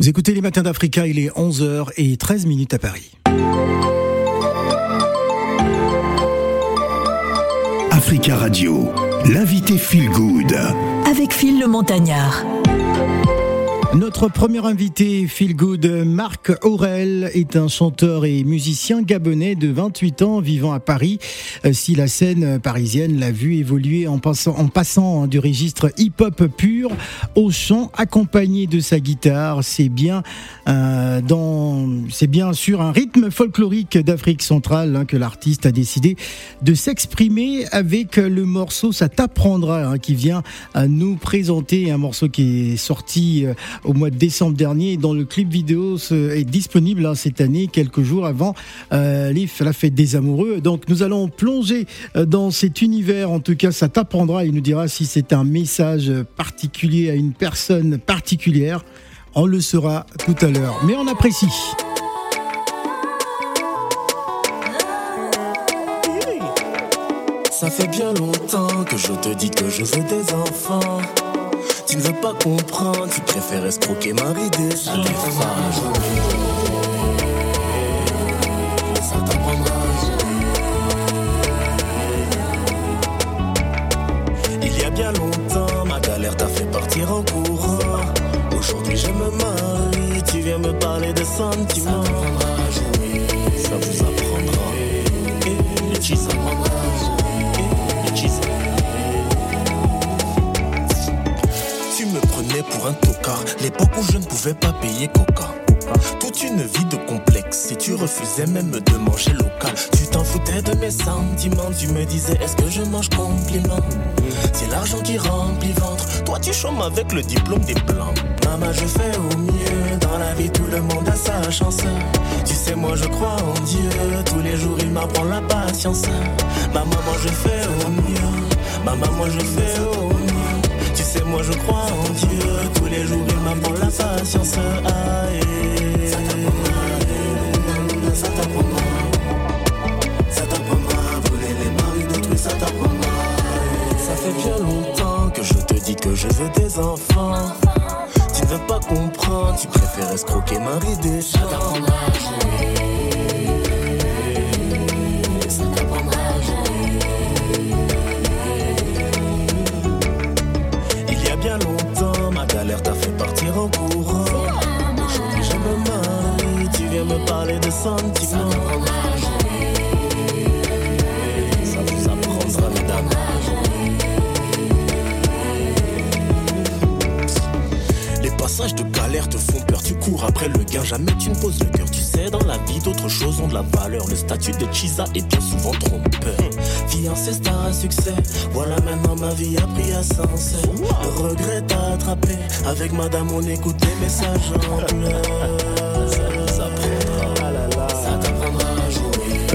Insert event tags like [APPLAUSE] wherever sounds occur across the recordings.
Vous écoutez les matins d'Africa, il est 11h et 13 minutes à Paris. Africa Radio, l'invité Feel Good. Avec Phil le Montagnard. Notre premier invité, Feel Good, Marc Aurel, est un chanteur et musicien gabonais de 28 ans vivant à Paris. Euh, si la scène parisienne l'a vu évoluer en passant, passant du registre hip-hop pur au chant accompagné de sa guitare, c'est bien, euh, dans, c'est bien sûr un rythme folklorique d'Afrique centrale hein, que l'artiste a décidé de s'exprimer avec le morceau Ça t'apprendra, hein, qui vient à nous présenter un morceau qui est sorti euh, au mois de décembre dernier. Dans le clip vidéo est disponible hein, cette année, quelques jours avant euh, la fête des amoureux. Donc nous allons plonger euh, dans cet univers. En tout cas, ça t'apprendra. Il nous dira si c'est un message particulier à une personne particulière. On le saura tout à l'heure. Mais on apprécie. Ça fait bien longtemps que je te dis que je veux des enfants. Tu ne veux pas comprendre, tu préfères escroquer ma sur les femmes. Ça. Il y a bien longtemps, ma galère t'a fait partir en courant. Aujourd'hui, je me marie, tu viens me parler de sentiments. L'époque où je ne pouvais pas payer coca. Toute une vie de complexe, et tu refusais même de manger local. Tu t'en foutais de mes sentiments, tu me disais est-ce que je mange compliment? C'est l'argent qui remplit ventre, toi tu chômes avec le diplôme des blancs. Maman, je fais au mieux, dans la vie tout le monde a sa chance. Tu sais, moi je crois en Dieu, tous les jours il m'apprend la patience. Maman, moi je fais au mieux, maman, moi je fais au mieux. Moi je crois en Dieu. Tous les jours, il m'apprend la patience. Ah, eh. Ça t'apprendra. Ça t'apprendra. Voler les maris d'autrui, ça t'apprendra. Ça fait bien longtemps que je te dis que je veux des enfants. Tu ne veux pas comprendre. Tu préfères escroquer Marie des Ça t'apprendra. Ça vous apprendra, mesdames. Les passages de galère te font peur, tu cours après le gain, jamais tu ne poses le cœur. Tu sais, dans la vie, d'autres choses ont de la valeur. Le statut de Chisa est bien souvent trompeur. Fiancé, star à succès, voilà maintenant ma vie a pris à sens. Le regret t'a attrapé, avec madame on écoute des messages en pleurs.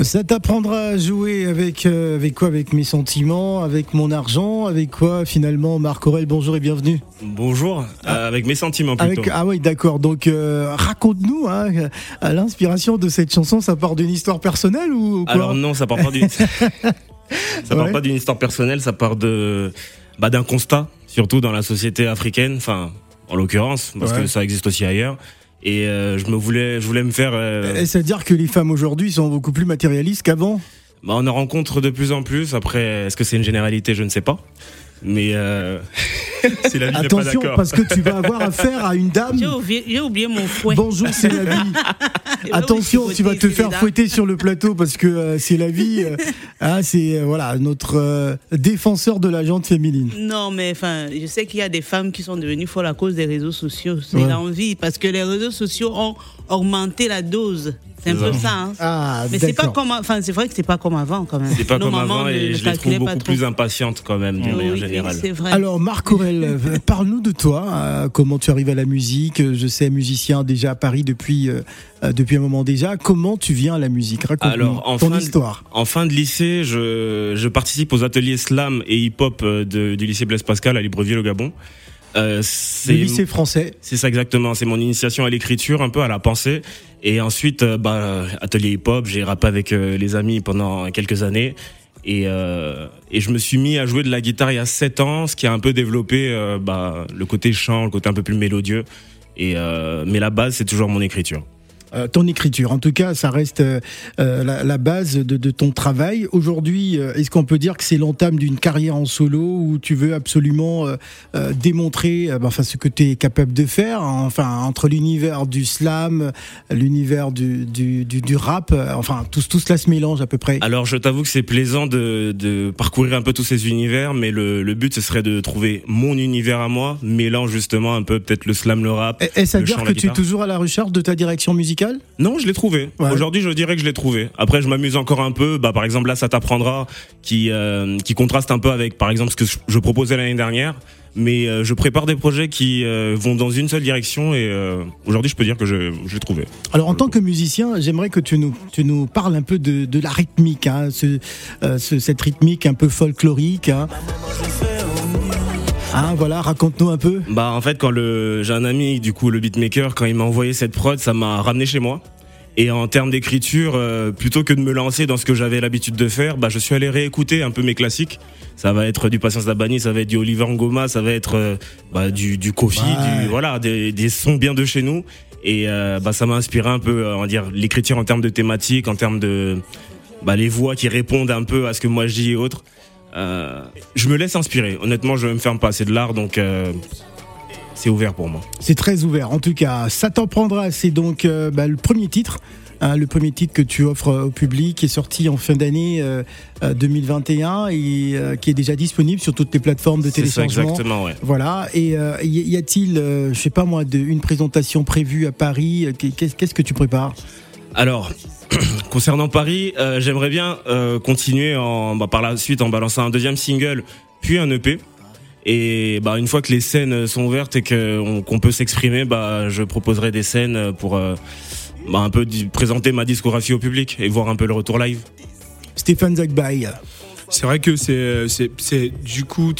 Ça t'apprendra à jouer avec, euh, avec quoi Avec mes sentiments, avec mon argent, avec quoi finalement Marc Aurel, bonjour et bienvenue. Bonjour, euh, avec mes sentiments plutôt. Avec, ah oui, d'accord. Donc euh, raconte-nous, hein, à l'inspiration de cette chanson, ça part d'une histoire personnelle ou quoi? Alors non, ça part pas d'une [LAUGHS] ça part Ouais. pas d'une histoire personnelle, ça part de bah, d'un constat, surtout dans la société africaine, enfin en l'occurrence, parce Ouais. que ça existe aussi ailleurs. Et euh, je me voulais, je voulais me faire. euh, Et C'est-à-dire que les femmes aujourd'hui sont beaucoup plus matérialistes qu'avant bah, on en rencontre de plus en plus. Après, est-ce que c'est une généralité Je ne sais pas. Mais euh, [LAUGHS] si la vie pas Attention, parce que tu vas avoir affaire à une dame. J'ai oublié, j'ai oublié mon fouet. Bonjour, c'est la vie. [LAUGHS] Attention, tu vas te faire fouetter sur le plateau parce que euh, c'est la vie. euh, [LAUGHS] hein, c'est euh, voilà notre euh, défenseur de la jante féminine. Non, mais enfin, je sais qu'il y a des femmes qui sont devenues folles à cause des réseaux sociaux. C'est Ouais. l'envie, parce que les réseaux sociaux ont augmenté la dose. C'est un peu ça. Hein. Ah, mais c'est pas comme, enfin, c'est vrai que c'est pas comme avant quand même. C'est pas Nos comme avant et ne je les trouve beaucoup trop. plus impatientes quand même d'une Oui, manière générale. c'est vrai. Alors Marc Aurel, [LAUGHS] parle-nous de toi. euh, comment tu arrives à la musique Je sais musicien déjà à Paris depuis euh, euh, depuis un moment déjà. Comment tu viens à la musique? Raconte-nous ton fin de- histoire. En fin de lycée, je, je participe aux ateliers slam et hip-hop euh, du lycée Blaise Pascal à Libreville au Gabon. Euh, Le c'est lycée français. c'est ça exactement, c'est mon initiation à l'écriture, un peu à la pensée. Et ensuite, euh, bah, atelier hip-hop, j'ai rappé avec euh, les amis pendant quelques années. Et, et je me suis mis à jouer de la guitare il y a 7 ans, ce qui a un peu développé bah, le côté chant, le côté un peu plus mélodieux. Et mais la base, c'est toujours mon écriture. Euh, ton écriture. En tout cas, ça reste euh, euh, la, la, base de, de, ton travail. Aujourd'hui, est-ce qu'on peut dire que c'est l'entame d'une carrière en solo où tu veux absolument démontrer bah, enfin, ce que tu es capable de faire hein, enfin, Entre l'univers du slam, l'univers du, du, du, du, rap, enfin, tout, tout cela se mélange à peu près. Alors, je t'avoue que c'est plaisant de, de, parcourir un peu tous ces univers, mais le, le, but, ce serait de trouver mon univers à moi, mélange justement un peu peut-être le slam, le rap. Est-ce à dire que tu es toujours à la recherche de ta direction musicale non, je l'ai trouvé. Ouais. Aujourd'hui, je dirais que je l'ai trouvé. Après, je m'amuse encore un peu. Bah, par exemple, là, ça t'apprendra, qui euh, qui contraste un peu avec, par exemple, ce que je proposais l'année dernière. Mais euh, je prépare des projets qui euh, vont dans une seule direction et euh, aujourd'hui, je peux dire que je, je l'ai trouvé. Alors, en tant que musicien, j'aimerais que tu nous tu nous parles un peu de, de la rythmique, hein, ce, ce, cette rythmique un peu folklorique. Hein. Hein, voilà, raconte-nous un peu. Bah en fait quand le j'ai un ami du coup le beatmaker quand il m'a envoyé cette prod, ça m'a ramené chez moi. Et en termes d'écriture, euh, plutôt que de me lancer dans ce que j'avais l'habitude de faire, bah je suis allé réécouter un peu mes classiques. Ça va être du Patience Dabani, ça va être du Oliver Ngoma, ça va être euh, bah, du du Kofi, ouais. du voilà des, des sons bien de chez nous. Et euh, bah ça m'a inspiré un peu, on va dire l'écriture en termes de thématiques, en termes de bah, les voix qui répondent un peu à ce que moi je dis et autres. Euh, je me laisse inspirer. Honnêtement, je ne me ferme pas. C'est de l'art, donc euh, c'est ouvert pour moi. C'est très ouvert. En tout cas, ça t'en prendra. C'est donc euh, bah, le premier titre. Hein, le premier titre que tu offres au public qui est sorti en fin d'année euh, 2021 et qui est déjà disponible sur toutes les plateformes de téléchargement. exactement, ouais. Voilà. Et y a-t-il, je sais pas moi, de, une présentation prévue à Paris? Qu'est-ce que tu prépares? Alors, [CLEARS THROAT] concernant Paris, euh, j'aimerais bien euh, continuer en, bah, par la suite en balançant un deuxième single, puis un EP. Et bah, une fois que les scènes sont ouvertes et qu'on qu peut s'exprimer, bah, je proposerai des scènes pour euh, bah, un peu présenter ma discographie au public et voir un peu le retour live. Stéphane Zagbay. C'est vrai que c'est du coup,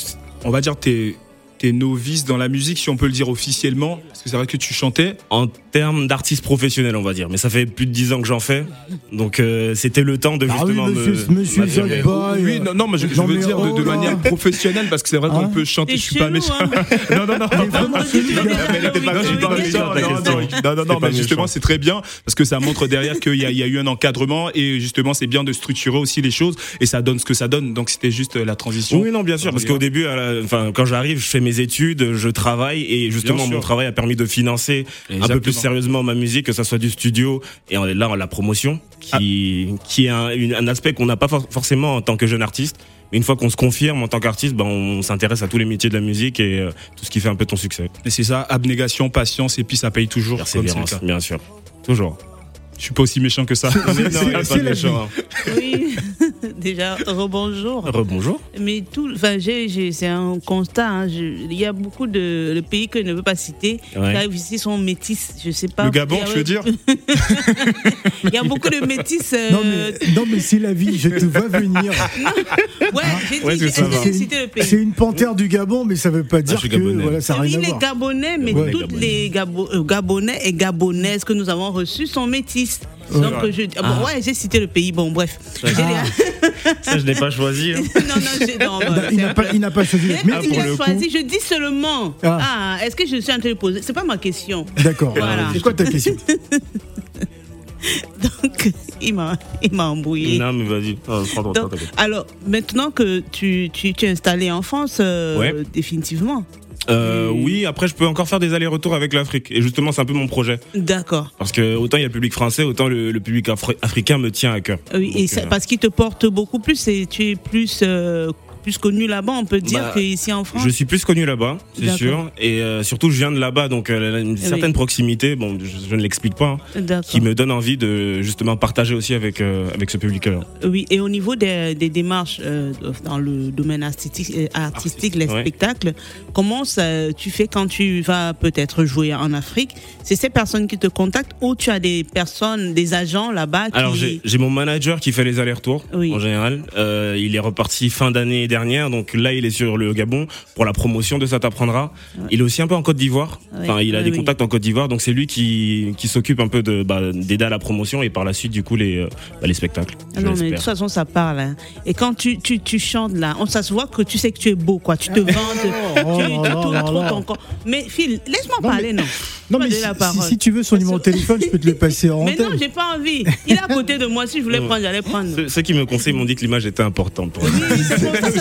on va dire, t'es t'es novice dans la musique, si on peut le dire officiellement Parce que c'est vrai que tu chantais. En termes d'artiste professionnel, on va dire. Mais ça fait plus de dix ans que j'en fais. Donc euh, c'était le temps de ah justement oui, monsieur, me. Monsieur Jack Boy, oui, non, non, mais je, je veux dire de, de, manière professionnelle, parce que c'est vrai qu'on Hein peut chanter. Et Je suis pas méchant. hein. [LAUGHS] non, non, non. Non, Non, Non, méchante, non, pas non, méchante, non, la non, question. non. Non, non, non, C'est pas mais justement, c'est très bien parce que ça montre derrière qu'il y, a- il y a eu un encadrement et justement, c'est bien de structurer aussi les choses et ça donne ce que ça donne. Donc, c'était juste la transition. Oui, non, bien sûr, parce qu'au début, à la- enfin, quand j'arrive, je fais mes études, je travaille, et justement, mon travail a permis de financer un peu plus sérieusement ma musique, que ça soit du studio et là, la promotion, qui, qui est un, aspect qu'on n'a pas for- forcément en tant que jeune artiste. Mais une fois qu'on se confirme en tant qu'artiste, ben, on s'intéresse à tous les métiers de la musique et euh, tout ce qui fait un peu ton succès. Et c'est ça, abnégation, patience et puis ça paye toujours. comme le cas. bien sûr. Toujours. Je suis pas aussi méchant que ça. C'est méchant. Oui, [LAUGHS] déjà, rebonjour. Rebonjour. Mais tout, enfin, c'est un constat. hein, je- il y a beaucoup de le pays que je ne veux pas citer. Ouais. Qui arrivent ici sont métis. Je sais pas. Le Gabon, Il y a- tu veux dire [LAUGHS] Il y a beaucoup de métis. euh, Non mais, non mais c'est la vie, je te vois venir. ouais, c'est ça, j'ai va. cité le pays. C'est une panthère du Gabon, mais ça veut pas dire je suis que voilà, ça oui, à les voir. Gabonais, mais Ouais. toutes les euh, Gabonais et Gabonaises que nous avons reçus sont métis. Donc, Ouais. je, ah bon, ouais, j'ai cité le pays. Bon, bref. Ah. [LAUGHS] Ça, je n'ai pas choisi. hein. les- non, non, j'ai, non, bah, Il n'a pas, il pas choisi. Mais a je dis seulement. Ah. Ah, est-ce que je suis en train de poser? C'est pas ma question. D'accord. Voilà. C'est quoi ta question? [LAUGHS] Donc, il m'a, il m'a embrouillé. Non, mais vas-y. Alors, maintenant que tu, tu, tu es installé en France, euh, Ouais. définitivement. Euh, oui, après, je peux encore faire des allers-retours avec l'Afrique. Et justement, c'est un peu mon projet. D'accord. Parce que autant il y a le public français, autant le, le public afri- africain me tient à cœur. Oui, et Donc, ça- euh, parce qu'il te porte beaucoup plus et tu es plus, euh, plus connu là-bas, on peut dire, Bah, qu'ici en France. Je suis plus connu là-bas, c'est sûr. Et euh, surtout, je viens de là-bas, donc euh, une certaine proximité, bon, je, je ne l'explique pas, hein, qui me donne envie de justement partager aussi avec, euh, avec ce public-là. Oui, et au niveau des, des démarches dans le domaine artistique, artistique les ouais. spectacles, comment ça, tu fais quand tu vas peut-être jouer en Afrique? C'est ces personnes qui te contactent ou tu as des personnes, des agents là-bas qui... Alors, j'ai mon manager qui fait les allers-retours, Oui. en général. Il est reparti fin d'année dernière. Donc là, il est sur le Gabon pour la promotion de Ça t'apprendra. Il est aussi un peu en Côte d'Ivoire. Enfin, il a Ouais, des oui. contacts en Côte d'Ivoire, donc c'est lui qui, qui s'occupe un peu de bah, d'aider à la promotion et par la suite, du coup, les, euh, bah, les spectacles. Ah non, mais de toute façon, ça parle. hein. Et quand tu, tu, tu chantes là, on, ça se voit que tu sais que tu es beau, quoi. Tu te Oh tu, tu tournes trop là. ton corps. Mais Phil, laisse-moi parler, non. Non, mais si, tu veux son numéro de téléphone, je peux te le passer en [LAUGHS] Mais non, j'ai pas envie. Il est à côté de moi. Si je voulais prendre, j'allais prendre. Ceux, ceux qui me conseillent m'ont dit que l'image était importante pour eux.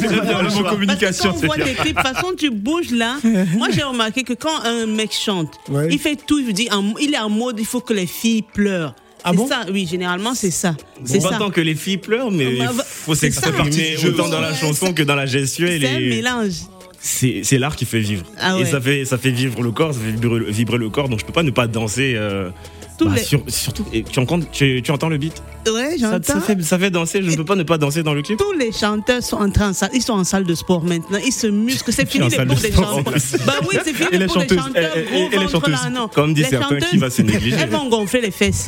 Bien le mot communication, Parce que quand on voit bien. tes clips, de toute façon, tu bouges là. [LAUGHS] Moi, j'ai remarqué que quand un mec chante, Ouais. il fait tout. Il dit, en- il est en mode, il faut que les filles pleurent. Ah bon ça, oui, généralement, c'est ça. C'est Pas tant que les filles pleurent, mais il bah, faut c'est ça. s'exprimer autant dans la chanson que dans la gestuelle. C'est un mélange. C'est l'art qui fait vivre. Ah ouais. Et ça fait, ça fait vivre le corps, ça fait vibrer, le- vibrer le corps. Donc je peux pas ne pas danser. euh, Tous bah, les- sur- surtout, et tu, entends, tu, tu entends le beat Ouais, ça, j'entends. ça fait, ça fait danser, je ne peux pas ne pas danser dans le clip. Tous les chanteurs sont en train de salle, ils sont en salle de sport maintenant, ils se musclent, c'est [LAUGHS] fini en les de des en chanteurs. plus. Bah oui, c'est fini Et les des chanteurs et- et- gros et les chanteuses. là, non. Comme dit Les certains, qui va se négliger Elles vont gonfler les fesses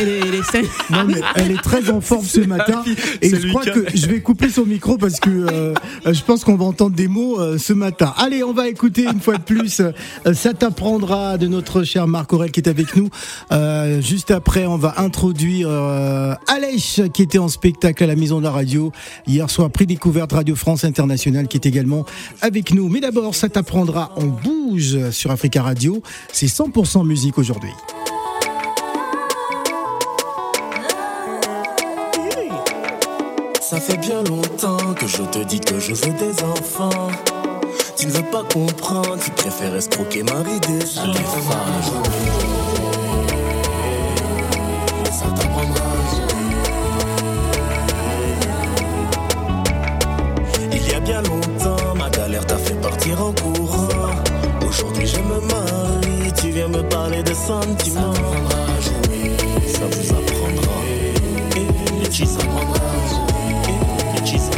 et les, les seins. Non, mais elle est très en forme ce matin. Et je crois que je vais couper son micro parce que euh, euh, je pense qu'on va entendre des mots euh, ce matin. Allez, on va écouter une fois de plus. euh, ça t'apprendra de notre cher Marc Aurel qui est avec nous. Euh, juste après, on va introduire euh, Alèche qui était en spectacle à la Maison de la Radio hier soir, prix découverte Radio France Internationale qui est également avec nous. Mais d'abord, ça t'apprendra. On bouge sur Africa Radio. C'est 100% musique aujourd'hui. Ça fait bien longtemps que je te dis que je veux des enfants. Tu ne veux pas comprendre, tu préfères escroquer Marie des je me marie, tu viens me parler de sentiments. Ça t'apprendra à jouer, ça vous apprendra. Et à jouer. Et cheese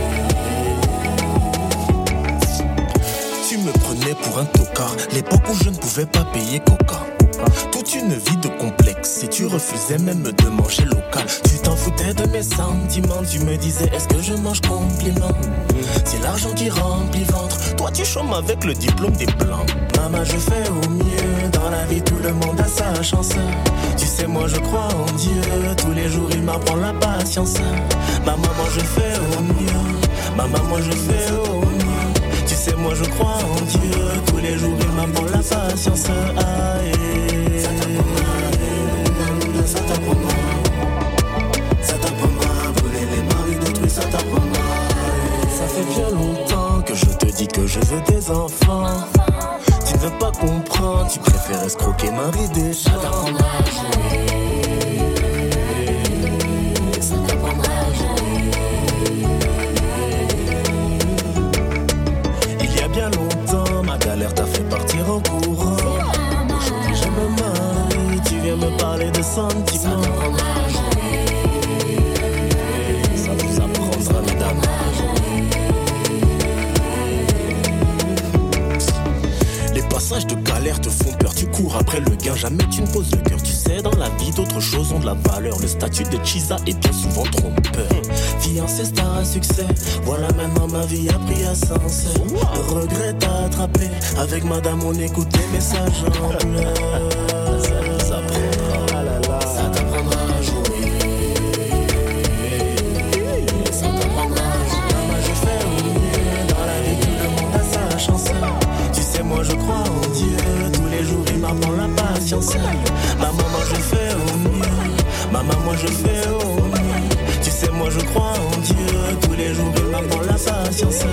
Tu me prenais pour un tocard, l'époque où je ne pouvais pas payer coca. Toute une vie de complexe, et tu refusais même de manger local. Tu t'en foutais de mes sentiments, tu me disais est-ce que je mange compliment? C'est l'argent qui remplit ventre, toi tu chômes avec le diplôme des blancs. Maman, je fais au mieux, dans la vie tout le monde a sa chance. Tu sais, moi je crois en Dieu, tous les jours il m'apprend la patience. Maman, moi je fais au mieux, maman, moi je fais au mieux. Tu sais, moi je crois en Dieu, tous les jours il m'apprend la patience. Je veux des enfants. Tu ne veux pas comprendre, tu préfères escroquer Marie des jouer. Il y a bien longtemps, ma galère t'a fait partir en courant. Aujourd'hui, je me marie, tu viens me parler de sentiments. Passages de galère te font peur, tu cours après le gain, jamais tu ne poses le cœur. Tu sais, dans la vie, d'autres choses ont de la valeur. Le statut de Chisa est bien souvent trompeur. Fiancé, star à succès, voilà maintenant ma vie a pris à sens. Le regret t'a attrapé, avec madame on écoute les messages en pleurs. Maman, moi je fais au mieux, maman, moi je fais au mieux. Tu sais, moi je crois en Dieu, tous les jours il m'apprend la patience.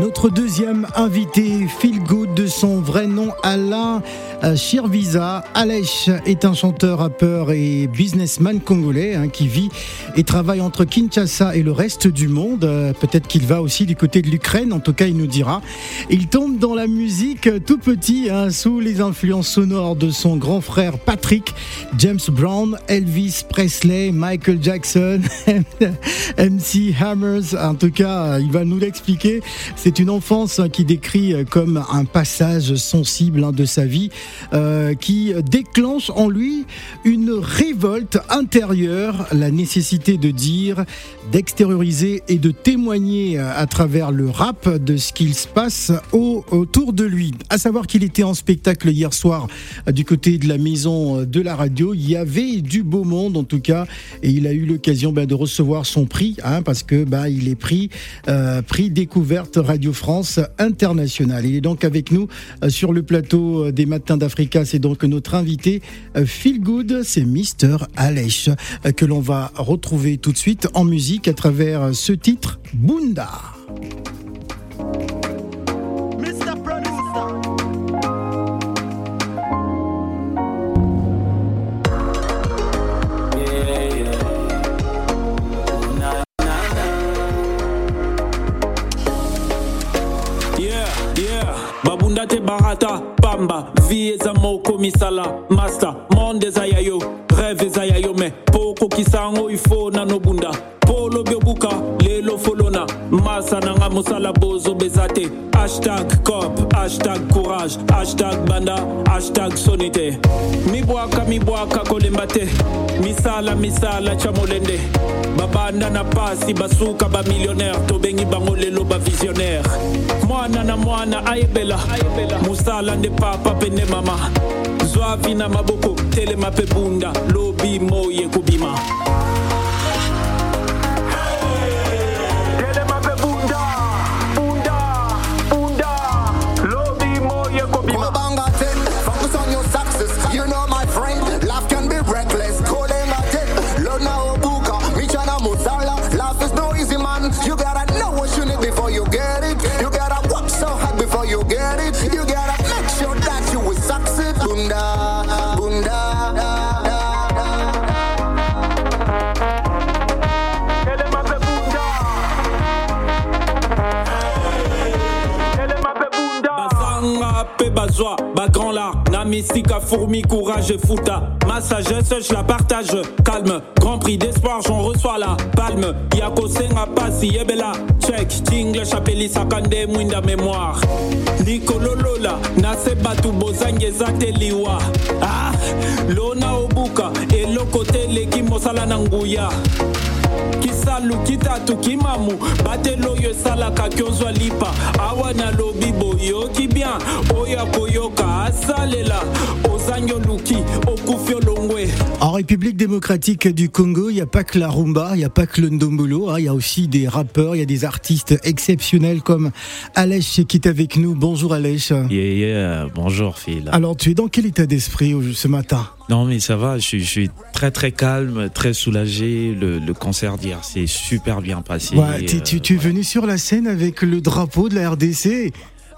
Notre deuxième invité, Feel Good, de son vrai nom Alain euh, Shirvisa. Alech est un chanteur, rappeur et businessman congolais hein, qui vit et travaille entre Kinshasa et le reste du monde. Euh, Peut-être qu'il va aussi du côté de l'Ukraine, en tout cas il nous dira. Il tombe dans la musique euh, tout petit, hein, sous les influences sonores de son grand frère Patrick, James Brown, Elvis Presley, Michael Jackson, [LAUGHS] MC Hammers. En tout cas, il va nous l'expliquer. C'est une enfance hein, qui décrit euh, comme un passage sensible hein, de sa vie qui déclenche en lui une révolte intérieure, la nécessité de dire, d'extérioriser et de témoigner euh, à travers le rap de ce qu'il se passe au- autour de lui. À savoir qu'il était en spectacle hier soir euh, du côté de la maison euh, de la radio. Il y avait du beau monde en tout cas et il a eu l'occasion ben, de recevoir son prix hein, parce que bah, il est pris prix découverte Radio France internationale. Il est donc avec nous sur le plateau des Matins d'Africa. C'est donc notre invité Feel Good, c'est Mister Alech que l'on va retrouver tout de suite en musique à travers ce titre Bunda. Yeah, yeah. Babunda te barata, pamba, eza moko misala, master, monde eza ya yo, rêve eza ya yo, me poko kisango ifo nano bunda. Polo biobuka, lelo folona, masa nanga musala bozo bezate. Hashtag cop, hashtag courage, hashtag banda, hashtag sonite. Mi bwaka, mi bwaka kolemba te, misala, misala chamolende. Babanda na pasi, basuka, ba millionnaire, tobengi bango lelo ba visionnaire. mwana na mwana ayebela mosala nde papa mpe nde mama. Zwavi na maboko telema mpe bunda. Lobi moye kobima bazanga mpe bazwa bagrand lard na misika fourmi courage et futa ma sagesse je la partage. Calme grand prix d'espoir j'en reçois la palme. Ya kosenga pasi yebela check tingle apelisaka nde mwinda mémoire. Likololola na se bato bozangi eza te liwa. Ah, lona obuka eloko te eleki mosala na nguya kisalu kitatu kimamu batelo oyo esalaka kyozwa lipa awa nalobi boyoki bien oyo akoyoka asalela ozangi oluki okufi olongwe En République démocratique du Congo, il n'y a pas que la rumba, il n'y a pas que le ndombolo, hein, il y a aussi des rappeurs, il y a des artistes exceptionnels comme Alech qui est avec nous. Bonjour Alech. Yeah, yeah. Bonjour Phil. Alors tu es dans quel état d'esprit au- ce matin? Non mais ça va, je suis, je suis très très calme, très soulagé. Le, le concert d'hier s'est super bien passé. Ouais, tu, Euh, tu- tu es venu sur la scène avec le drapeau de la RDC.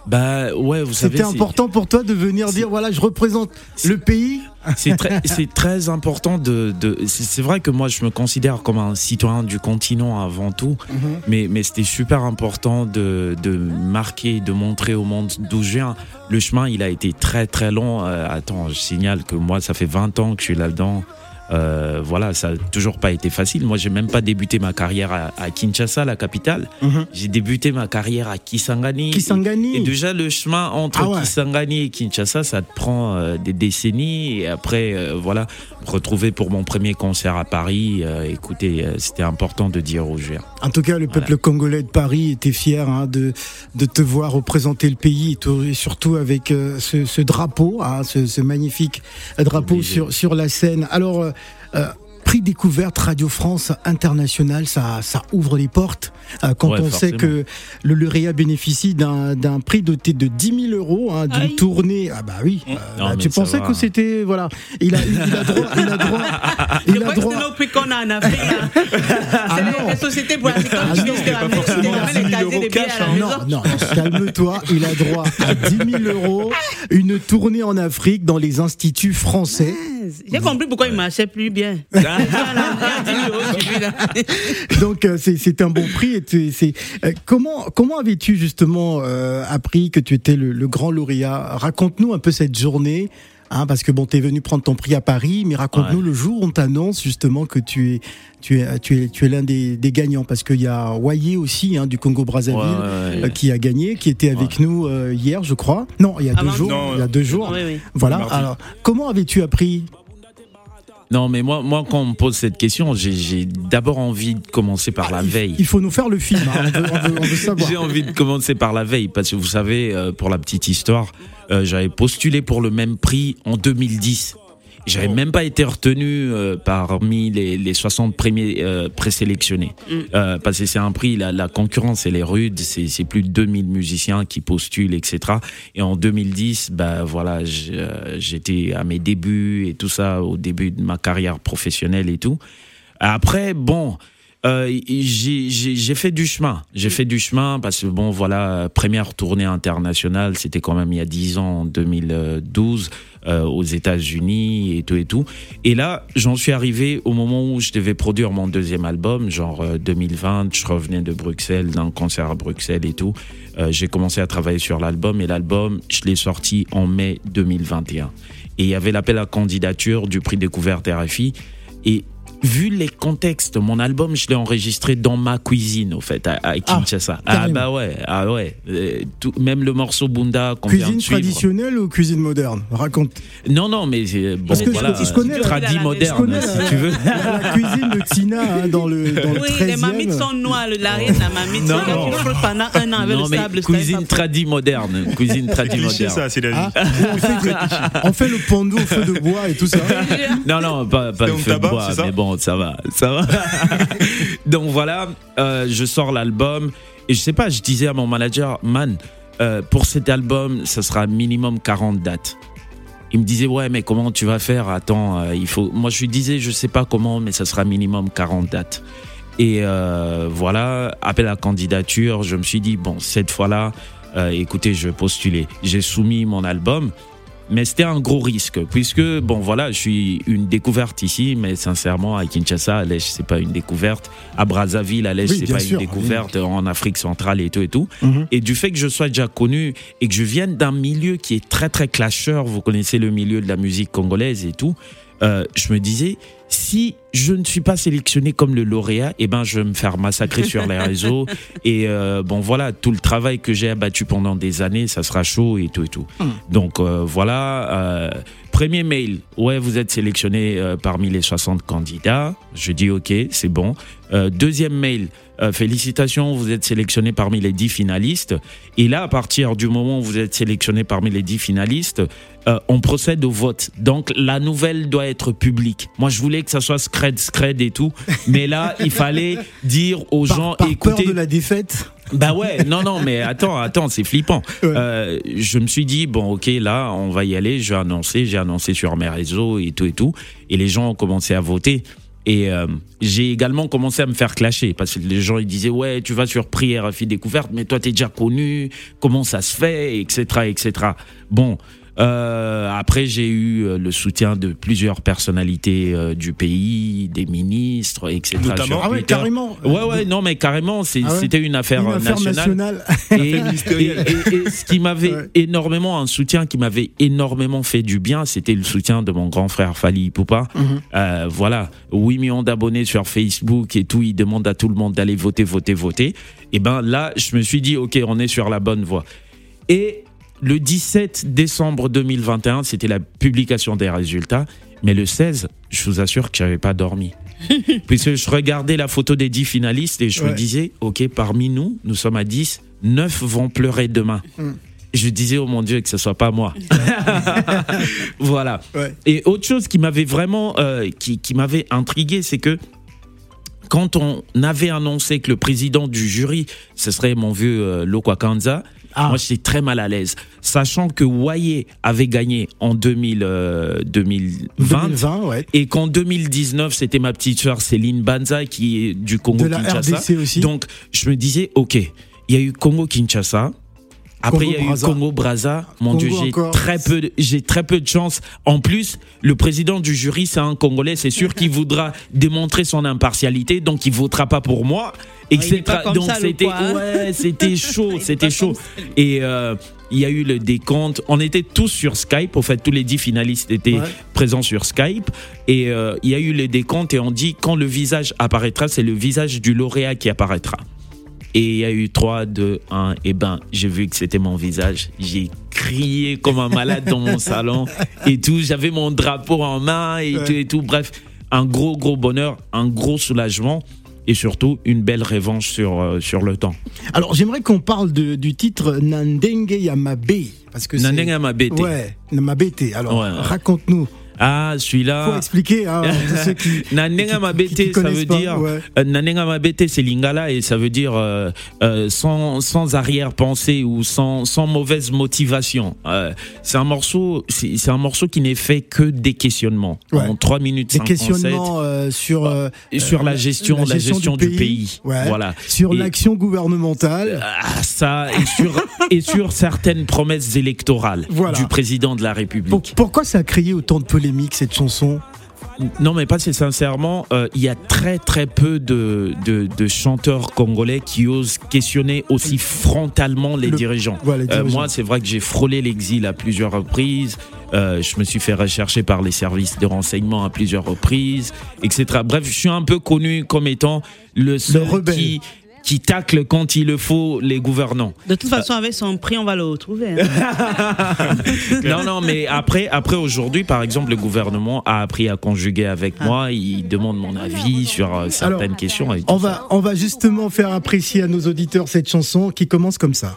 Bah ouais, vous savez. C'était important pour toi de venir dire voilà, je représente le pays. C'est très, c'est très important de. de c'est c'est vrai que moi, je me considère comme un citoyen du continent avant tout, Mhm. mais, mais c'était super important de, de marquer, de montrer au monde d'où je viens. Le chemin, il a été très très long. Euh, attends, je signale que moi, ça fait 20 ans que je suis là-dedans. Euh, voilà, ça a toujours pas été facile. Moi, j'ai même pas débuté ma carrière à, à Kinshasa, la capitale. Mhm. J'ai débuté ma carrière à Kisangani. Kisangani. Et déjà, le chemin entre Ah ouais. Kisangani et Kinshasa, ça te prend euh, des décennies. Et après, euh, voilà, me retrouver pour mon premier concert à Paris. écoutez, c'était important de dire aux joueurs. En tout cas, le peuple congolais de Paris était fier hein, de, de te voir représenter le pays et, tout- et surtout avec ce, ce drapeau, hein, ce, ce magnifique drapeau sur, sur la scène. Alors, euh, euh, prix découverte Radio France International, ça, ça ouvre les portes. Euh, quand Ouais, on sait que le lauréat bénéficie d'un prix doté de 10 000 euros, hein, d'une Aïe. tournée. Ah bah oui. euh, Non, bah, tu pensais va. que c'était voilà. Il a, il a droit. Il a droit. Je [LAUGHS] Il a crois que droit. c'est nos prix qu'on a en Afrique. là. Ah C'est non. sociétés pour la Ah non, qui c'est pas ramènent forcément qui ramènent 10 000 les casiers euros des billets cash, à la hein. maison. Non, non, calme-toi. Il a droit à 10 000 euros, une tournée en Afrique dans les instituts français. J'ai compris pourquoi il marchait plus bien. Voilà, il y a 10 000 euros sur lui, là. Donc euh, c'est un bon prix. Et c'est euh, comment comment avais-tu justement euh, appris que tu étais le, le grand lauréat? Raconte-nous un peu cette journée. Hein, parce que bon, tu es venu prendre ton prix à Paris, mais raconte-nous le jour où on t'annonce justement que tu es, tu es, tu es, tu es l'un des, des gagnants. Parce qu'il y a Waye aussi, hein, du Congo-Brazzaville, Ouais, ouais, ouais. euh, qui a gagné, qui était avec nous euh, hier, je crois. Non, il y a deux Avant- jours. Non, il y a deux jours. Oui, oui. Voilà. Alors, comment avais-tu appris? Non, mais moi, moi, quand on me pose cette question, j'ai- d'abord envie de commencer par la Ah, il, veille. il faut nous faire le film. hein, on, veut, on veut- on veut savoir. J'ai envie de commencer par la veille parce que vous savez, euh, pour la petite histoire, euh, j'avais postulé pour le même prix en 2010. J'avais même pas été retenu euh, parmi les, les 60 premiers euh, présélectionnés. Euh, parce que c'est un prix, la, la concurrence elle est rude, c'est c'est plus de 2000 musiciens qui postulent, etc. Et en 2010, bah voilà, euh, j'étais à mes débuts et tout ça, au début de ma carrière professionnelle et tout. Après, bon, euh, j'ai fait du chemin. J'ai fait du chemin parce que, bon, voilà, première tournée internationale, c'était quand même il y a 10 ans, en 2012, euh, aux États-Unis et tout et tout. Et là, j'en suis arrivé au moment où je devais produire mon deuxième album, genre euh, 2020. Je revenais de Bruxelles, d'un concert à Bruxelles et tout. Euh, j'ai commencé à travailler sur l'album et l'album, je l'ai sorti en mai 2021. Et il y avait l'appel à candidature du prix découverte RFI. Et vu les contextes, mon album, je l'ai enregistré dans ma cuisine, au fait, à, à Kinshasa. Ah, carrément. bah ouais, ah ouais. Euh, tout- même le morceau Bunda qu'on vient Cuisine de suivre. traditionnelle ou cuisine moderne? Raconte. Non, non, mais c'est bon, Parce que je- voilà, je connais la- tradi je moderne, connais si la- tu veux. La, la cuisine de Tina hein, dans le, dans le Oui, 13e. les mamites sont noires, le l'arrière de la mamite. Non, c'est non. pendant un an avec non, le mais sable. cuisine ça. tradi moderne, cuisine tradi Cliché, moderne. ça, c'est la vie. Ah, on, fait, [LAUGHS] on fait le pando au feu de bois et tout ça. Non, non, pas, pas le feu de bois, mais bon, ça va, ça va. [LAUGHS] Donc voilà, euh, je sors l'album et je sais pas, je disais à mon manager, man, euh, pour cet album, ça sera minimum 40 dates. Il me disait, ouais, mais comment tu vas faire? Attends, euh, il faut. Moi, je lui disais, je sais pas comment, mais ça sera minimum 40 dates. Et voilà, appel à candidature, je me suis dit, bon, cette fois-là, écoutez, je vais postuler. J'ai soumis mon album. Mais c'était un gros risque, puisque, bon, voilà, je suis une découverte ici, mais sincèrement, à Kinshasa, à Lèche, c'est pas une découverte. À Brazzaville, à Lèche, Oui, c'est pas sûr, une découverte. En Afrique centrale et tout et tout. Mhm. Et du fait que je sois déjà connu et que je vienne d'un milieu qui est très, très clasheur, vous connaissez le milieu de la musique congolaise et tout, euh, je me disais, si je ne suis pas sélectionné comme le lauréat, eh ben, je vais me faire massacrer sur les réseaux. [LAUGHS] Et euh, bon, voilà, tout le travail que j'ai abattu pendant des années, ça sera chaud et tout et tout. Donc euh, voilà. euh, premier mail, ouais, vous êtes sélectionné parmi les 60 candidats. Je dis ok, c'est bon. Deuxième mail, euh, félicitations, vous êtes sélectionné parmi les 10 finalistes. Et là, à partir du moment où vous êtes sélectionné parmi les 10 finalistes, euh, on procède au vote. Donc la nouvelle doit être publique. Moi, je voulais que ça soit scred, scred et tout, mais là, il fallait dire aux Par, gens, par écoutez, peur de la défaite. bah ouais, non, non, mais attends, attends, c'est flippant. Ouais. Euh, je me suis dit, bon, ok, là, on va y aller, je vais annoncer, j'ai annoncé sur mes réseaux et tout et tout, et les gens ont commencé à voter. Et euh, j'ai également commencé à me faire clasher parce que les gens ils disaient ouais tu vas sur Prix RFI découverte mais toi t'es déjà connu comment ça se fait etc etc bon euh, après j'ai eu euh, le soutien de plusieurs personnalités euh, du pays des ministres etc Notamment Ah ouais, Twitter. carrément. ouais ouais non mais carrément c'est- Ah ouais c'était une affaire, Une affaire nationale nationale. et, [LAUGHS] et- et- et ce qui m'avait Ouais. énormément, un soutien qui m'avait énormément fait du bien, c'était le soutien de mon grand frère Fali Poupa. Mhm. Euh, voilà, 8 millions d'abonnés sur Facebook et tout, il demande à tout le monde d'aller voter, voter, voter. Et ben là, je me suis dit, ok, on est sur la bonne voie. Et le 17 décembre 2021, c'était la publication des résultats. Mais le 16, je vous assure que j'avais pas dormi. [LAUGHS] Puisque je regardais la photo des 10 finalistes et je me disais, OK, parmi nous, nous sommes à 10, 9 vont pleurer demain. Mm. je disais oh mon Dieu que ce soit pas moi. [LAUGHS] [LAUGHS] voilà. Et autre chose qui m'avait vraiment, euh, qui, qui m'avait intrigué, c'est que quand on avait annoncé que le président du jury, ce serait mon vieux euh, Lokwa Kanza, Ah. moi j'étais très mal à l'aise, sachant que Waye avait gagné en 2000, euh, 2020, 2020, ouais. et qu'en 2019 c'était ma petite sœur Céline Banza qui est du Congo De la Kinshasa. RDC aussi. Donc je me disais ok, il y a eu Congo Kinshasa. Après, il y a eu Congo-Brazza. Congo Brazza. Mon Congo Dieu, j'ai très peu, de- j'ai très peu de chance. En plus, le président du jury, c'est un Congolais. C'est sûr qu'il voudra [LAUGHS] démontrer son impartialité, donc il votera pas pour moi, est etc. donc c'était, hein. ouais, c'était [LAUGHS] chaud, c'était chaud. Et euh, il y a eu le décompte. On était tous sur Skype. En fait, tous les dix finalistes étaient Ouais. présents sur Skype. Et euh, il y a eu le décompte et on dit quand le visage apparaîtra, c'est le visage du lauréat qui apparaîtra. Et il y a eu 3, 2, 1. Et ben, j'ai vu que c'était mon visage. J'ai crié comme un malade dans mon salon et tout. J'avais mon drapeau en main et Ouais. tout et tout. Bref, un gros, gros bonheur, un gros soulagement et surtout une belle revanche sur, euh, sur le temps. Alors j'aimerais qu'on parle de- du titre Nandenge Yamabe. Parce que Nandenge Mabete. Ouais, Mabete. Alors Ouais, ouais. raconte-nous. Ah, Faut celui-là. expliquer. Hein, [LAUGHS] qui, Nanenga Mabete, ça veut pas, dire ouais. euh, Nanenga Mabete, c'est lingala et ça veut dire euh, euh, sans, sans arrière-pensée ou sans, sans mauvaise motivation. Euh, c'est un morceau, c'est un morceau qui n'est fait que des questionnements. Ouais. En 3 minutes Des 57 questionnements euh, sur, et sur la gestion, la gestion, du pays. Ouais. Voilà. sur l'action gouvernementale. Ah, ça et sur [LAUGHS] et sur certaines promesses électorales Voilà. du président de la République. Pour- pourquoi ça a créé autant de polémiques cette chanson Non, mais pas c'est sincèrement, euh, il y a très très peu de, de, de chanteurs congolais qui osent questionner aussi frontalement les Le- dirigeants. voilà, les Euh, dirigeants. moi, c'est vrai que j'ai frôlé l'exil à plusieurs reprises. Euh, je me suis fait rechercher par les services de renseignement à plusieurs reprises, etc. Bref, je suis un peu connu comme étant le seul rebelle. qui qui tacle quand il le faut les gouvernants. De toute façon, avec son prix, on va le retrouver. hein. [LAUGHS] non, non, mais après, après aujourd'hui, par exemple, le gouvernement a appris à conjuguer avec Ah. moi. Il demande mon avis sur euh, certaines questions. et on va, on va justement faire apprécier à nos auditeurs cette chanson qui commence comme ça.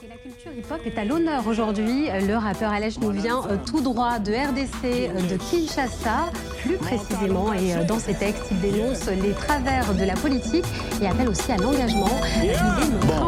Hip-hop est à l'honneur aujourd'hui. Le rappeur Alej nous vient euh, tout droit de RDC, euh, de Kinshasa, plus précisément. Et euh, dans ses textes, il dénonce les travers de la politique et appelle aussi à l'engagement. Bon,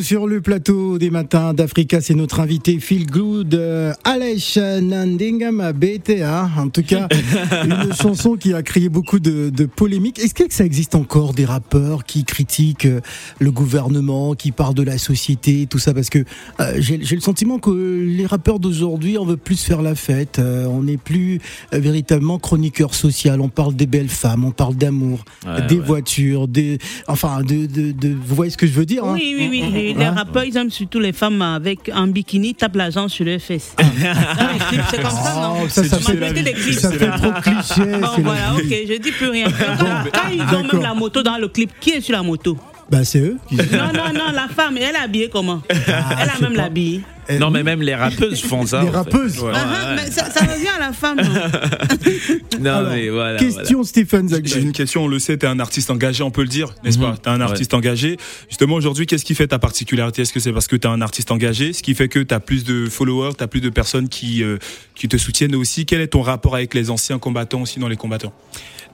sur le plateau des matins d'Africa. C'est notre invité Phil Good, euh, Alesh Nandingam BTA. En tout cas, [LAUGHS] une chanson qui a créé beaucoup de, de polémiques. Est-ce que ça existe encore des rappeurs qui critiquent euh, le gouvernement, qui parlent de la société, tout ça? Parce que euh, j'ai le sentiment que les rappeurs d'aujourd'hui, on veut plus faire la fête. Euh, on n'est plus véritablement chroniqueur social. On parle des belles femmes, on parle d'amour, Ouais, des ouais. voitures, des, enfin, de, de, de- vous voyez ce que je veux dire hein? Oui, oui, oui. Les, les Hein? rappeurs, ils aiment surtout les femmes avec un bikini, tapent l'argent sur leurs fesses. Ah. C'est comme ça, non? Oh, ça, ça fait, ça fait trop cliché. Bon, voilà, ok, je dis plus rien. Quand, quand ils ont même la moto dans le clip, qui est sur la moto? Bah, c'est eux. Non, non, non, la femme, elle est habillée comment? Elle je a même l'habillée. Non, mais même les rappeuses font ça. [LAUGHS] Les fait. rappeuses. Ouais. Ah, ah, mais ça, ça revient à la femme. non [LAUGHS] Non, Alors, mais voilà. Question Stephen J'ai Zagbe. une question, on le sait, t'es un artiste engagé, on peut le dire, n'est-ce pas? Mhm. T'es un artiste engagé. Justement, aujourd'hui, qu'est-ce qui fait ta particularité? Est-ce que c'est parce que t'es un artiste engagé, ce qui fait que t'as plus de followers, t'as plus de personnes qui euh, qui te soutiennent aussi Quel est ton rapport avec les anciens combattants aussi dans les combattants?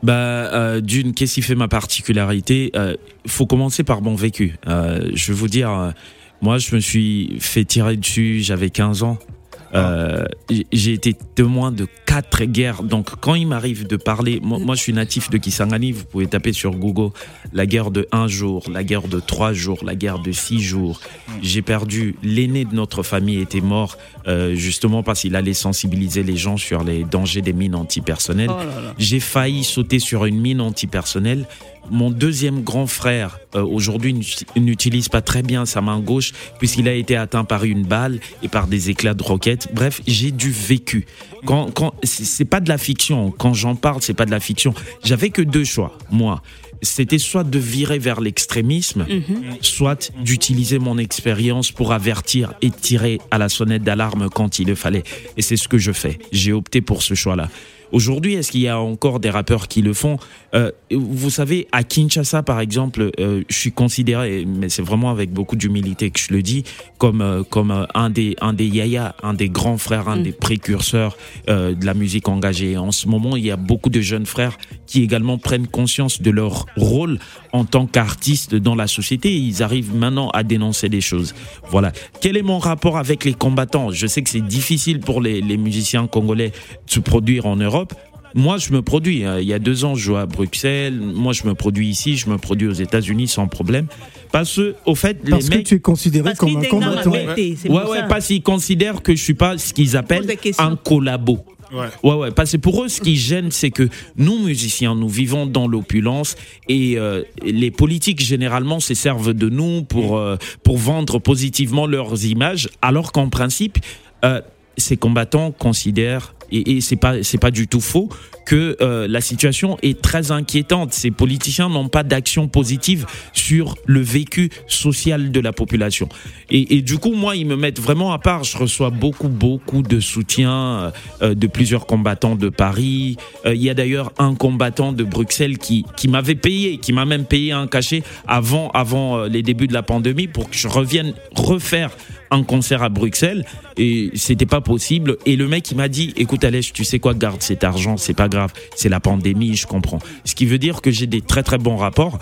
Bah, euh, d'une, qu'est-ce qui fait ma particularité? Euh, Faut commencer par mon vécu. Euh, je vais vous dire, euh, moi, je me suis fait tirer dessus, j'avais 15 ans. Euh, j'ai été témoin de quatre guerres. Donc, quand il m'arrive de parler, moi, moi, je suis natif de Kisangani. Vous pouvez taper sur Google la guerre de un jour, la guerre de trois jours, la guerre de six jours. J'ai perdu l'aîné de notre famille était mort euh, justement parce qu'il allait sensibiliser les gens sur les dangers des mines antipersonnelles. Oh. J'ai failli sauter sur une mine antipersonnelle. Mon deuxième grand frère, euh, aujourd'hui, n'ut- n'utilise pas très bien sa main gauche puisqu'il a été atteint par une balle et par des éclats de roquettes. Bref, j'ai du vécu. Quand, quand, c'est c'est pas de la fiction. Quand j'en parle, c'est pas de la fiction. J'avais que deux choix, moi. C'était soit de virer vers l'extrémisme, soit d'utiliser mon expérience pour avertir et tirer à la sonnette d'alarme quand il le fallait. Et c'est ce que je fais. J'ai opté pour ce choix-là. Aujourd'hui, est-ce qu'il y a encore des rappeurs qui le font Euh, Vous savez, à Kinshasa, par exemple, euh, je suis considéré, mais c'est vraiment avec beaucoup d'humilité que je le dis, comme euh, comme un des un des yaya, un des grands frères, un des précurseurs de la musique engagée. En ce moment, il y a beaucoup de jeunes frères qui également prennent conscience de leur rôle en tant qu'artistes dans la société. Ils arrivent maintenant à dénoncer des choses. Voilà. Quel est mon rapport avec les combattants? Je sais que c'est difficile pour les, les musiciens congolais de se produire en Europe. Moi, je me produis. hein. Il y a deux ans, je jouais à Bruxelles. Moi, je me produis ici. Je me produis aux États-Unis sans problème. Parce que, au fait, Parce les que mecs. tu es considéré Parce comme un combattant. Ouais, ouais, parce qu'ils considèrent que je suis pas ce qu'ils appellent un collabo. Ouais. Ouais, ouais, parce que pour eux, ce qui gêne, c'est que nous, musiciens, nous vivons dans l'opulence et euh, les politiques, généralement, se servent de nous pour, euh, pour vendre positivement leurs images, alors qu'en principe, euh, ces combattants considèrent, et, et c'est pas, c'est pas du tout faux, que euh, la situation est très inquiétante. Ces politiciens n'ont pas d'action positive sur le vécu social de la population. Et, du coup, moi, ils me mettent vraiment à part. Je reçois beaucoup, beaucoup de soutien euh, de plusieurs combattants de Paris. Euh, Il y a d'ailleurs un combattant de Bruxelles qui, qui m'avait payé, qui m'a même payé un cachet avant, avant les débuts de la pandémie pour que je revienne refaire un concert à Bruxelles et c'était pas possible et le mec il m'a dit écoute Tu sais quoi garde cet argent c'est pas grave c'est la pandémie je comprends. Ce qui veut dire que j'ai des très très bons rapports.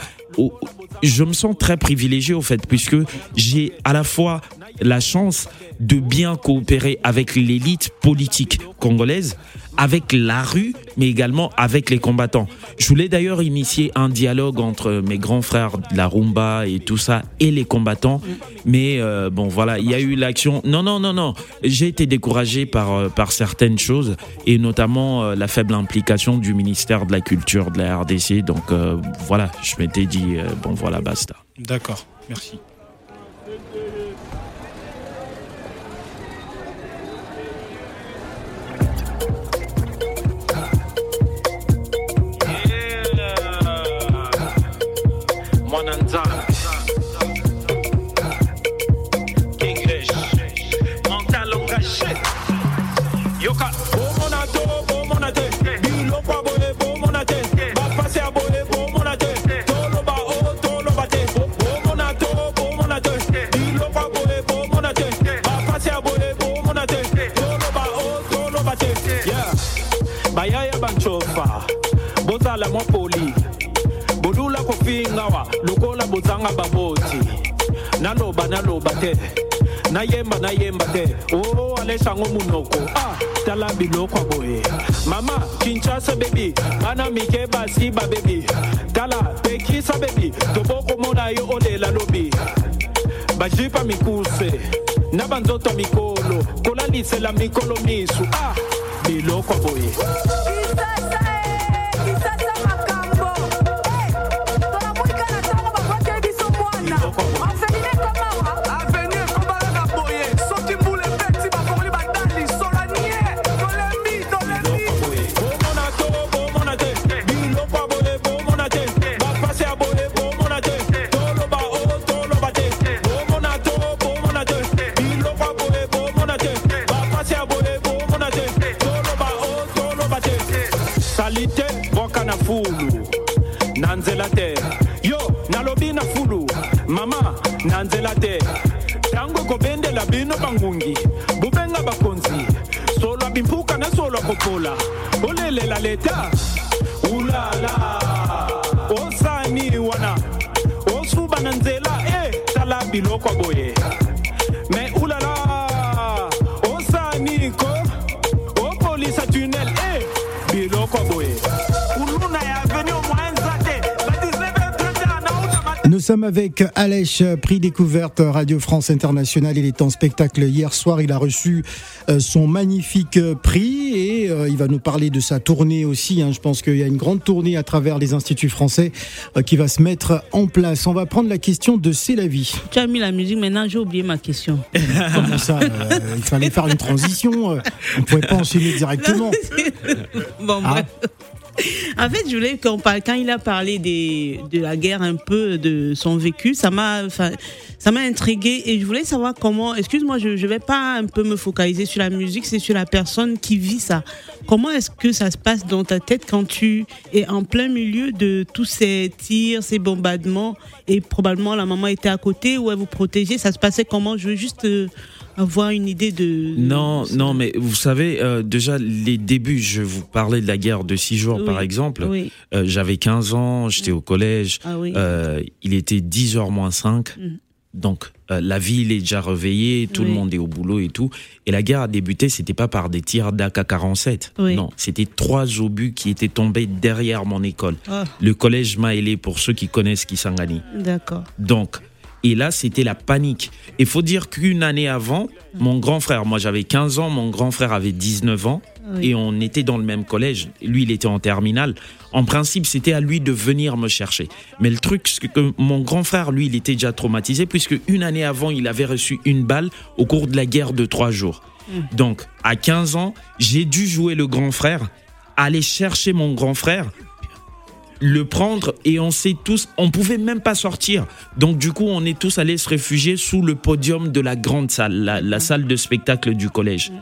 Je me sens très privilégié au fait puisque j'ai à la fois la chance de bien coopérer avec l'élite politique congolaise avec la rue, mais également avec les combattants. Je voulais d'ailleurs initier un dialogue entre mes grands frères de la rumba et tout ça et les combattants, mais euh, bon voilà, il y a eu l'action. Non non non non, j'ai été découragé par euh, par certaines choses et notamment euh, la faible implication du ministère de la Culture de la RDC. Donc voilà, je m'étais dit bon voilà basta. D'accord, merci. Bayaya banchofa Bozala mo poli bodula kofinga wa lokola bozanga baboti. Naloba naloba te nayemba nayemba te. O alesango munoko. Ah tala biloko boye. Mama kinshasa bebi bana mike basi babebi tala pekisa bebi tobokomona yo olela lobi. Bajipa mikuse na banzoto mikolo kolalisela mikolo misu. Ah biloko ya boye mama na nzela te ntango ekobendela bino bangungi. Bubenga bakonzi solwa bimpuka na solwa kopola olelela leta. Ulala. Osani wana. Osuba na nzela e eh, tala biloko boye sommes avec Alèche, prix découverte Radio France Internationale. Il est en spectacle hier soir. Il a reçu euh, son magnifique euh, prix et euh, il va nous parler de sa tournée aussi. hein. Je pense qu'il y a une grande tournée à travers les instituts français euh, qui va se mettre en place. On va prendre la question de C'est la vie. Tu as mis la musique, maintenant j'ai oublié ma question. [LAUGHS] Comment ça euh, Il fallait faire une transition. euh, On ne pouvait pas enchaîner directement. [LAUGHS] bon, Ah. En fait, je voulais quand il a parlé de la guerre, un peu de son vécu, ça m'a, ça m'a intrigué et je voulais savoir comment, excuse-moi, je, je vais pas un peu me focaliser sur la musique, c'est sur la personne qui vit ça. Comment est-ce que ça se passe dans ta tête quand tu es en plein milieu de tous ces tirs, ces bombardements et probablement la maman était à côté ou elle vous protégeait, ça se passait comment? Je veux juste euh, avoir une idée de. Non, non, mais vous savez, euh, déjà, les débuts, je vous parlais de la guerre de six jours, Oui, par exemple. oui. Euh, J'avais 15 ans, j'étais au collège. Ah oui. Euh, il était 10h moins 5. Mhm. Donc, la ville est déjà réveillée, tout le monde est au boulot et tout. Et la guerre a débuté, c'était pas par des tirs d'AK-47. Oui. Non, c'était trois obus qui étaient tombés derrière mon école. Ah, Le collège Maélé, pour ceux qui connaissent Kisangani. d'accord. Donc, et là, c'était la panique. Il faut dire qu'une année avant, mon grand frère, moi j'avais 15 ans, mon grand frère avait 19 ans, Oui. et on était dans le même collège. Lui, il était en terminale. En principe, c'était à lui de venir me chercher. Mais le truc, c'est que mon grand frère, lui, il était déjà traumatisé, puisque une année avant, il avait reçu une balle au cours de la guerre de trois jours. Donc, à 15 ans, j'ai dû jouer le grand frère, aller chercher mon grand frère, le prendre et on sait tous, on pouvait même pas sortir. Donc du coup, on est tous allés se réfugier sous le podium de la grande salle, la, la salle de spectacle du collège.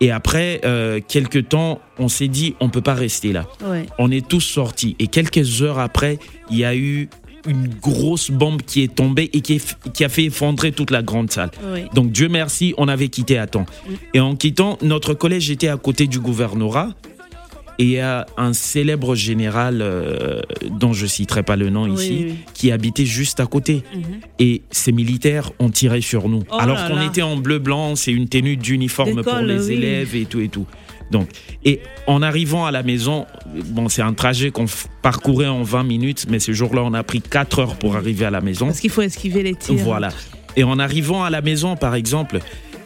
Et après euh, quelques temps, on s'est dit, on peut pas rester là. Ouais. On est tous sortis. Et quelques heures après, il y a eu une grosse bombe qui est tombée et qui, est- qui a fait effondrer toute la grande salle. Oui. Donc Dieu merci, on avait quitté à temps. Et en quittant, notre collège était à côté du gouvernorat. Et il y a un célèbre général, euh, dont je citerai pas le nom Oui, ici, oui. qui habitait juste à côté. Mhm. Et ces militaires ont tiré sur nous. Oh Alors qu'on était en bleu-blanc, c'est une tenue d'uniforme pour les oui. élèves et tout et tout. Donc, et en arrivant à la maison, bon, c'est un trajet qu'on parcourait en 20 minutes, mais ce jour-là, on a pris 4 heures pour arriver à la maison. Parce qu'il faut esquiver les tirs. Voilà. Et en arrivant à la maison, par exemple,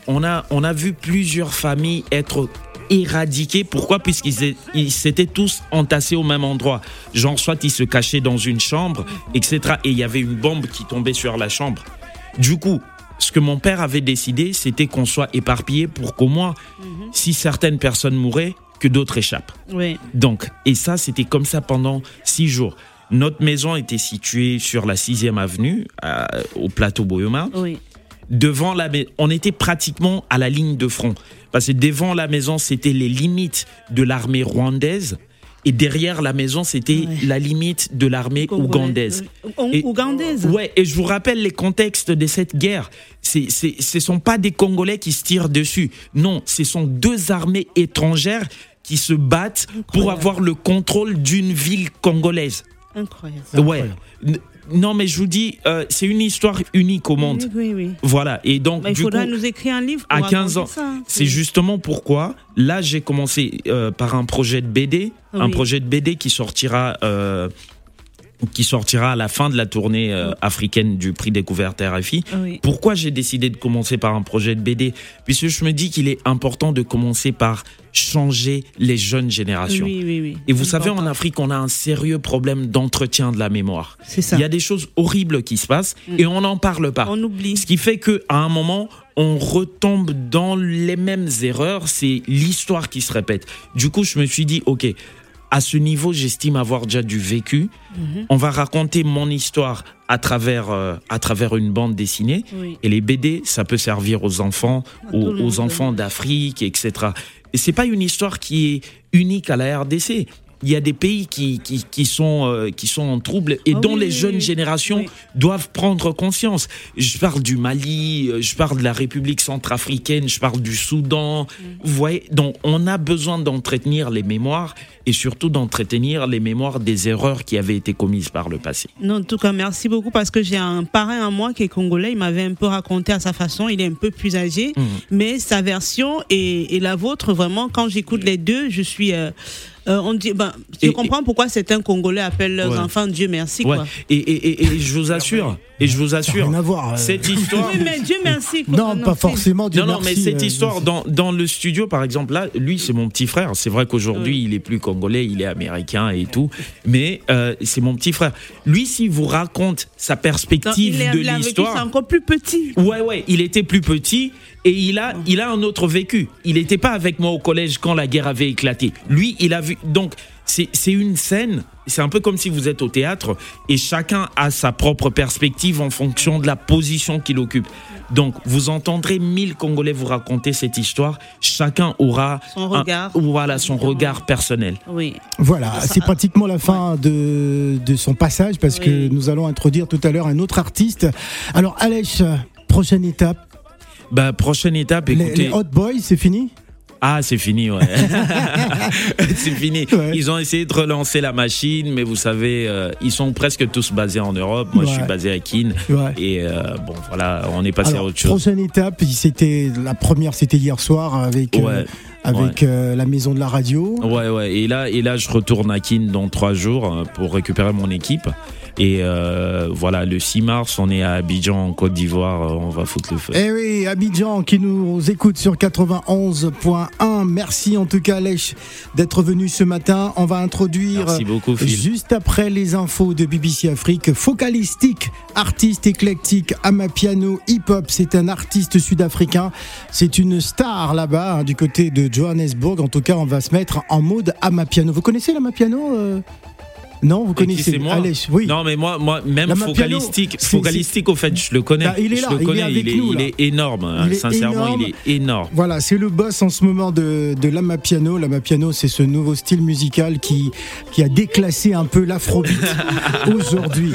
on a, on a vu plusieurs familles être éradiquées. Pourquoi? Puisqu'ils s'étaient tous entassés au même endroit. Genre, soit ils se cachaient dans une chambre, etc. Et il y avait une bombe qui tombait sur la chambre. Du coup, ce que mon père avait décidé, c'était qu'on soit éparpillés pour qu'au moins, si certaines personnes mouraient, que d'autres échappent. Oui. Donc, et ça, c'était comme ça pendant six jours. Notre maison était située sur la 6e avenue, au plateau Boyoma. Oui. Devant la mais on était pratiquement à la ligne de front. Parce que devant la maison, c'était les limites de l'armée rwandaise. Et derrière la maison, c'était la limite de l'armée ougandaise. Et- Ougandaise. Ouais, et je vous rappelle les contextes de cette guerre. C'est, c'est, ce sont pas des Congolais qui se tirent dessus. Non, ce sont deux armées étrangères qui se battent pour avoir le contrôle d'une ville congolaise. Incroyable. Ouais. N- non, mais je vous dis, euh, c'est une histoire unique au monde. Oui, oui, oui. Voilà. Et donc, il du faudra coup, nous écrire un livre. pour à 15 ans, ça. c'est justement pourquoi là j'ai commencé euh, par un projet de BD, un projet de BD qui sortira. euh, qui sortira à la fin de la tournée euh, africaine du prix découverte RFI. Oui. Pourquoi j'ai décidé de commencer par un projet de BD Puisque je me dis qu'il est important de commencer par changer les jeunes générations. Oui, oui, oui. Et vous savez, en. Afrique, on a un sérieux problème d'entretien de la mémoire. C'est ça. Il y a des choses horribles qui se passent Mm. et on n'en parle pas. On oublie. Ce qui fait qu'à un moment, on retombe dans les mêmes erreurs. C'est l'histoire qui se répète. Du coup, je me suis dit, OK, à ce niveau, j'estime avoir déjà du vécu. Mhm. On va raconter mon histoire à travers, euh, à travers une bande dessinée. Oui. Et les BD, ça peut servir aux enfants, aux enfants d'Afrique, etc. Et c'est pas une histoire qui est unique à la RDC. Il y a des pays qui, qui, qui sont, euh, qui sont en trouble et Ah dont oui, les jeunes générations Oui. doivent prendre conscience. Je parle du Mali, euh, je parle de la République centrafricaine, je parle du Soudan. Mm. Vous voyez, donc on a besoin d'entretenir les mémoires et surtout d'entretenir les mémoires des erreurs qui avaient été commises par le passé. Non, en tout cas, merci beaucoup parce que j'ai un parrain à moi qui est congolais. Il m'avait un peu raconté à sa façon. Il est un peu plus âgé, Mhm. mais sa version et, et la vôtre, vraiment, quand j'écoute les deux, je suis. euh, euh, on dit, ben, je Et- comprends pourquoi certains Congolais appellent leurs Ouais. enfants Dieu merci. Ouais. Quoi. Et, et, et, et je vous assure, et je vous assure, rien à voir, euh. cette histoire. Oui, mais Dieu merci. quoi. Non, pas forcément. Dieu Non, non, mais merci, cette euh, histoire dans, dans le studio, par exemple, là, lui, c'est mon petit frère. C'est vrai qu'aujourd'hui, il est plus congolais, il est américain et tout. Mais euh, c'est mon petit frère. Lui, s'il vous raconte sa Non, perspective il est- de l'histoire. C'est encore plus petit. Ouais, ouais, il était plus petit et il a, il a un autre vécu. Il n'était pas avec moi au collège quand la guerre avait éclaté. Lui, il a vu. Donc, c'est une scène. C'est un peu comme si vous êtes au théâtre et chacun a sa propre perspective en fonction de la position qu'il occupe. Donc, vous entendrez mille Congolais vous raconter cette histoire. Chacun aura Son un- regard. voilà, son regard personnel. Oui. Voilà, c'est pratiquement la fin de, de son passage parce que nous allons introduire tout à l'heure un autre artiste. Alors, Alèche, prochaine étape. Bah, prochaine étape, écoutez. les Hot Boys, c'est fini Ah, c'est fini, ouais. [LAUGHS] [LAUGHS] c'est fini. Ouais. Ils ont essayé de relancer la machine, mais vous savez, euh, ils sont presque tous basés en Europe. Moi, je suis basé à Keene. Ouais. Et euh, bon, voilà, on est passé à Alors, autre chose. prochaine étape, c'était la première, c'était hier soir avec, euh, avec la maison de la radio. Ouais, ouais. Et là, et là, je retourne à Keene dans trois jours pour récupérer mon équipe. Et euh, voilà, le 6 mars, on est à Abidjan, en Côte d'Ivoire. euh, On va foutre le feu. Eh oui, Abidjan qui nous écoute sur 91.1. Merci en tout cas, Alèche, d'être venu ce matin. On va introduire. Merci beaucoup, Phil. Juste après les infos de BBC Afrique, Focalistique, artiste éclectique, amapiano, hip-hop, c'est un artiste sud-africain. C'est une star là-bas, hein, du côté de Johannesburg. En tout cas, on va se mettre en mode amapiano. Vous connaissez l'amapiano euh? Non, vous connaissez moi oui. Non, mais moi, moi même La focalistique, focalistique, au fait, je le connais. Bah, il est je là, le il est connais, il est, nous, il là. est énorme. hein. Il est Sincèrement, énorme. il est énorme. Voilà, c'est le boss en ce moment de, de l'amapiano. L'amapiano, c'est ce nouveau style musical qui, qui a déclassé un peu l'afrobeat [LAUGHS] aujourd'hui.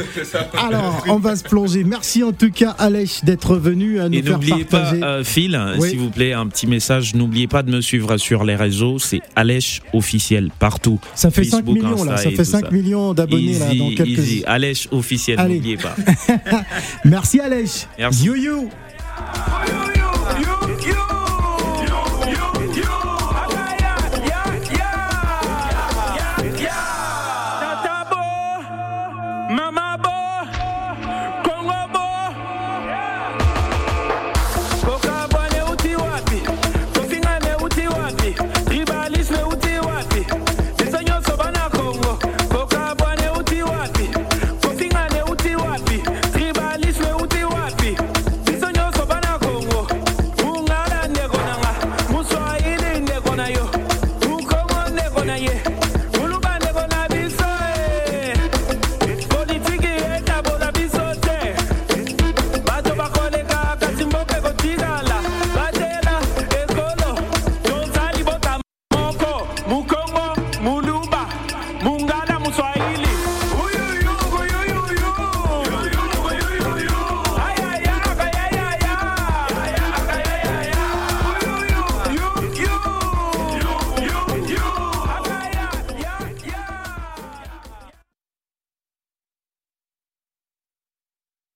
Alors, on va se plonger. Merci en tout cas, Alèche, d'être venu à nous Et faire n'oubliez pas, euh, Phil, Oui. s'il vous plaît, un petit message. N'oubliez pas de me suivre sur les réseaux. C'est Alèche officiel partout. ça fait 5 Facebook, millions, là. Ça fait tout 5 ça. millions d'abonnés, là, dans quelques easy. Alèche officiel, Allez. n'oubliez pas. [LAUGHS] Merci, Alèche. Merci. You, you.